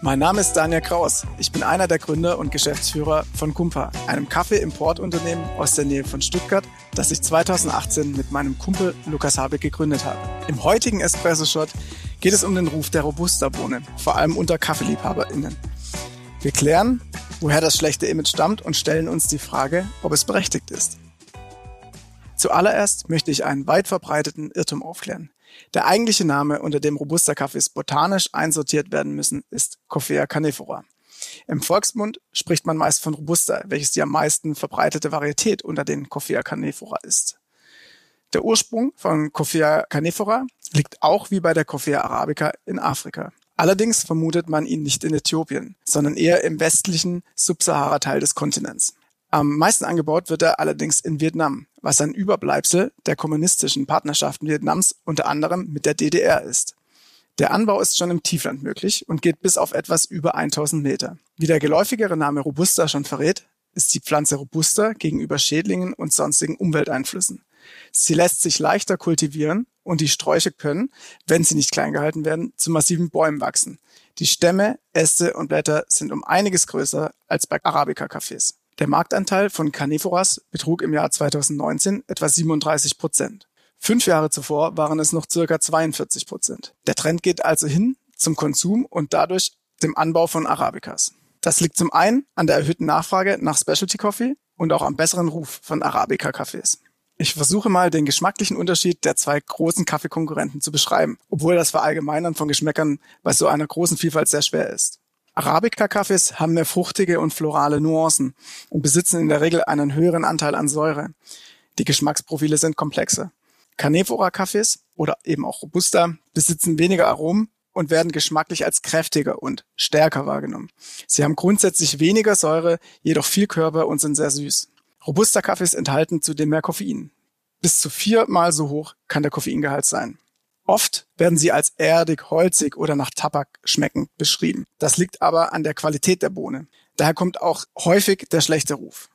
Mein Name ist Daniel Kraus. Ich bin einer der Gründer und Geschäftsführer von Kumpa, einem Kaffee-Importunternehmen aus der Nähe von Stuttgart, das ich 2018 mit meinem Kumpel Lukas Habeck gegründet habe. Im heutigen Espresso Shot geht es um den Ruf der Robusta-Bohne, vor allem unter KaffeeliebhaberInnen. Wir klären, woher das schlechte Image stammt und stellen uns die Frage, ob es berechtigt ist. Zuallererst möchte ich einen weit verbreiteten Irrtum aufklären. Der eigentliche Name, unter dem Robusta-Kaffees botanisch einsortiert werden müssen, ist Coffea canephora. Im Volksmund spricht man meist von Robusta, welches die am meisten verbreitete Varietät unter den Coffea canephora ist. Der Ursprung von Coffea canephora liegt auch wie bei der Coffea arabica in Afrika. Allerdings vermutet man ihn nicht in Äthiopien, sondern eher im westlichen Subsahara-Teil des Kontinents. Am meisten angebaut wird er allerdings in Vietnam, was ein Überbleibsel der kommunistischen Partnerschaften Vietnams unter anderem mit der DDR ist. Der Anbau ist schon im Tiefland möglich und geht bis auf etwas über 1000 Meter. Wie der geläufigere Name Robusta schon verrät, ist die Pflanze robuster gegenüber Schädlingen und sonstigen Umwelteinflüssen. Sie lässt sich leichter kultivieren und die Sträuche können, wenn sie nicht klein gehalten werden, zu massiven Bäumen wachsen. Die Stämme, Äste und Blätter sind um einiges größer als bei Arabica-Cafés. Der Marktanteil von Carnivoras betrug im Jahr 2019 etwa 37 Prozent. Fünf Jahre zuvor waren es noch circa 42 Prozent. Der Trend geht also hin zum Konsum und dadurch dem Anbau von Arabicas. Das liegt zum einen an der erhöhten Nachfrage nach Specialty Coffee und auch am besseren Ruf von Arabica-Cafés. Ich versuche mal den geschmacklichen Unterschied der zwei großen Kaffeekonkurrenten zu beschreiben, obwohl das Verallgemeinern von Geschmäckern bei so einer großen Vielfalt sehr schwer ist. Arabica-Kaffees haben mehr fruchtige und florale Nuancen und besitzen in der Regel einen höheren Anteil an Säure. Die Geschmacksprofile sind komplexer. Canephora-Kaffees oder eben auch Robusta besitzen weniger Aromen und werden geschmacklich als kräftiger und stärker wahrgenommen. Sie haben grundsätzlich weniger Säure, jedoch viel Körper und sind sehr süß. Robusta-Kaffees enthalten zudem mehr Koffein. Bis zu viermal so hoch kann der Koffeingehalt sein. Oft werden sie als erdig, holzig oder nach Tabak schmeckend beschrieben. Das liegt aber an der Qualität der Bohne. Daher kommt auch häufig der schlechte Ruf.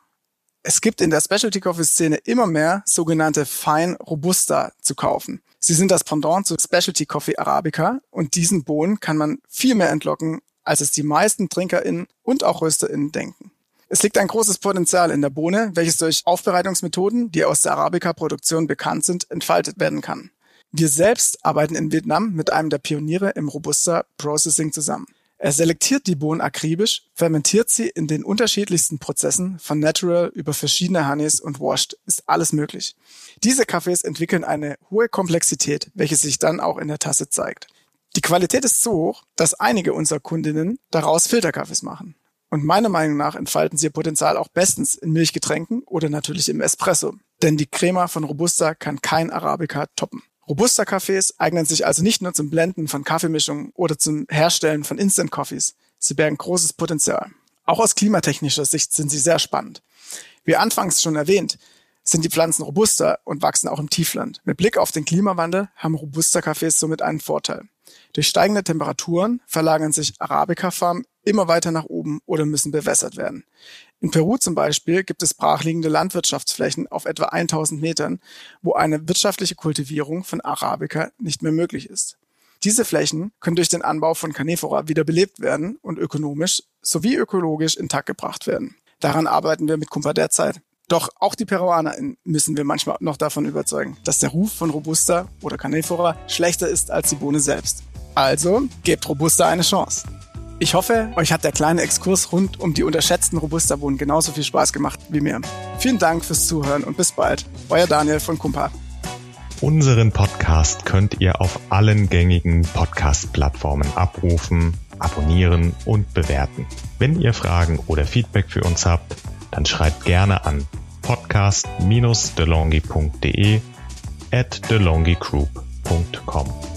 Es gibt in der Specialty Coffee Szene immer mehr sogenannte Fine Robusta zu kaufen. Sie sind das Pendant zu Specialty Coffee Arabica und diesen Bohnen kann man viel mehr entlocken, als es die meisten TrinkerInnen und auch RösterInnen denken. Es liegt ein großes Potenzial in der Bohne, welches durch Aufbereitungsmethoden, die aus der Arabica-Produktion bekannt sind, entfaltet werden kann. Wir selbst arbeiten in Vietnam mit einem der Pioniere im Robusta Processing zusammen. Er selektiert die Bohnen akribisch, fermentiert sie in den unterschiedlichsten Prozessen, von Natural über verschiedene Honeys und Washed ist alles möglich. Diese Kaffees entwickeln eine hohe Komplexität, welche sich dann auch in der Tasse zeigt. Die Qualität ist so hoch, dass einige unserer Kundinnen daraus Filterkaffees machen. Und meiner Meinung nach entfalten sie ihr Potenzial auch bestens in Milchgetränken oder natürlich im Espresso. Denn die Crema von Robusta kann kein Arabica toppen. Robusta-Kaffees eignen sich also nicht nur zum Blenden von Kaffeemischungen oder zum Herstellen von Instant-Coffees. Sie bergen großes Potenzial. Auch aus klimatechnischer Sicht sind sie sehr spannend. Wie anfangs schon erwähnt, sind die Pflanzen robuster und wachsen auch im Tiefland. Mit Blick auf den Klimawandel haben Robusta-Kaffees somit einen Vorteil. Durch steigende Temperaturen verlagern sich Arabica-Farmen immer weiter nach oben oder müssen bewässert werden. In Peru zum Beispiel gibt es brachliegende Landwirtschaftsflächen auf etwa 1000 Metern, wo eine wirtschaftliche Kultivierung von Arabica nicht mehr möglich ist. Diese Flächen können durch den Anbau von Canephora wieder belebt werden und ökonomisch sowie ökologisch intakt gebracht werden. Daran arbeiten wir mit Kumpa derzeit. Doch auch die Peruaner müssen wir manchmal noch davon überzeugen, dass der Ruf von Robusta oder Canephora schlechter ist als die Bohne selbst. Also gebt Robusta eine Chance. Ich hoffe, euch hat der kleine Exkurs rund um die unterschätzten Robusta-Bohnen genauso viel Spaß gemacht wie mir. Vielen Dank fürs Zuhören und bis bald. Euer Daniel von Kumpa. Unseren Podcast könnt ihr auf allen gängigen Podcast-Plattformen abrufen, abonnieren und bewerten. Wenn ihr Fragen oder Feedback für uns habt, dann schreibt gerne an podcast-delongi.de at delongigroup.com.